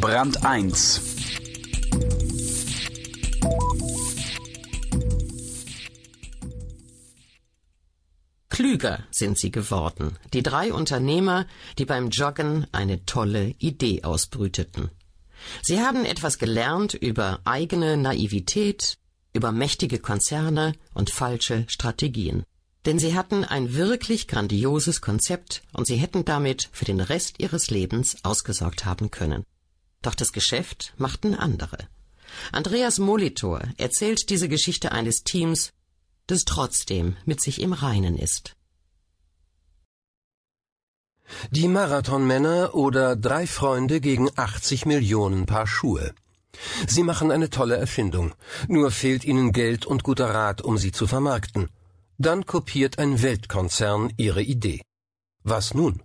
Brand 1 Klüger sind sie geworden, die drei Unternehmer, die beim Joggen eine tolle Idee ausbrüteten. Sie haben etwas gelernt über eigene Naivität, über mächtige Konzerne und falsche Strategien. Denn sie hatten ein wirklich grandioses Konzept und sie hätten damit für den Rest ihres Lebens ausgesorgt haben können. Doch das Geschäft machten andere. Andreas Molitor erzählt diese Geschichte eines Teams, das trotzdem mit sich im Reinen ist. Die Marathonmänner oder drei Freunde gegen 80 Millionen Paar Schuhe. Sie machen eine tolle Erfindung, nur fehlt ihnen Geld und guter Rat, um sie zu vermarkten. Dann kopiert ein Weltkonzern ihre Idee. Was nun?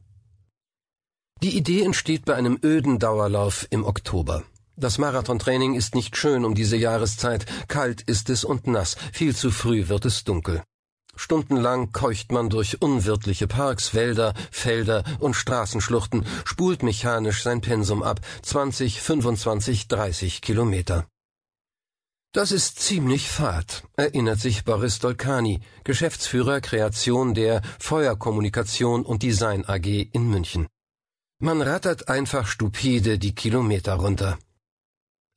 Die Idee entsteht bei einem öden Dauerlauf im Oktober. Das Marathontraining ist nicht schön um diese Jahreszeit, kalt ist es und nass, viel zu früh wird es dunkel. Stundenlang keucht man durch unwirtliche Parks, Wälder, Felder und Straßenschluchten, spult mechanisch sein Pensum ab, 20, 25, 30 Kilometer. Das ist ziemlich fad, erinnert sich Boris Dolkani, Geschäftsführer Kreation der Feuerkommunikation und Design AG in München. Man rattert einfach stupide die Kilometer runter.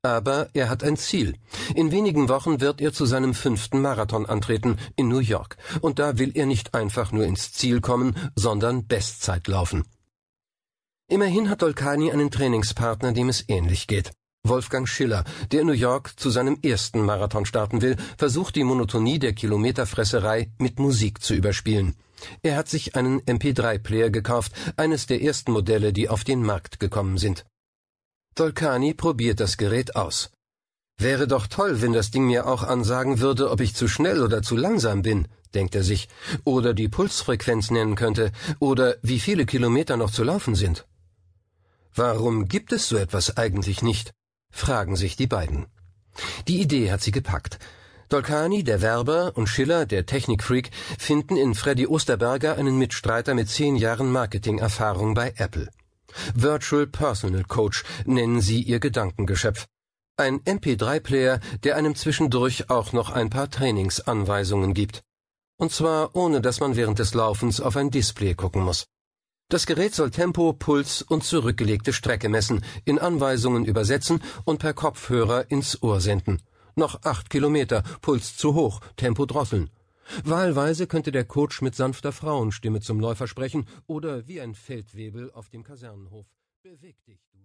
Aber er hat ein Ziel. In wenigen Wochen wird er zu seinem fünften Marathon antreten in New York. Und da will er nicht einfach nur ins Ziel kommen, sondern Bestzeit laufen. Immerhin hat Dolkani einen Trainingspartner, dem es ähnlich geht. Wolfgang Schiller, der in New York zu seinem ersten Marathon starten will, versucht die Monotonie der Kilometerfresserei mit Musik zu überspielen. Er hat sich einen MP3-Player gekauft, eines der ersten Modelle, die auf den Markt gekommen sind. Dolkani probiert das Gerät aus. Wäre doch toll, wenn das Ding mir auch ansagen würde, ob ich zu schnell oder zu langsam bin, denkt er sich, oder die Pulsfrequenz nennen könnte, oder wie viele Kilometer noch zu laufen sind. Warum gibt es so etwas eigentlich nicht? Fragen sich die beiden. Die Idee hat sie gepackt. Dolkani, der Werber, und Schiller, der Technikfreak, finden in Freddy Osterberger einen Mitstreiter mit zehn Jahren Marketingerfahrung bei Apple. Virtual Personal Coach nennen sie ihr Gedankengeschöpf. Ein MP3-Player, der einem zwischendurch auch noch ein paar Trainingsanweisungen gibt. Und zwar ohne dass man während des Laufens auf ein Display gucken muss. Das Gerät soll Tempo, Puls und zurückgelegte Strecke messen, in Anweisungen übersetzen und per Kopfhörer ins Ohr senden. Noch acht Kilometer, Puls zu hoch, Tempo drosseln. Wahlweise könnte der Coach mit sanfter Frauenstimme zum Läufer sprechen oder wie ein Feldwebel auf dem Kasernenhof. Beweg dich, du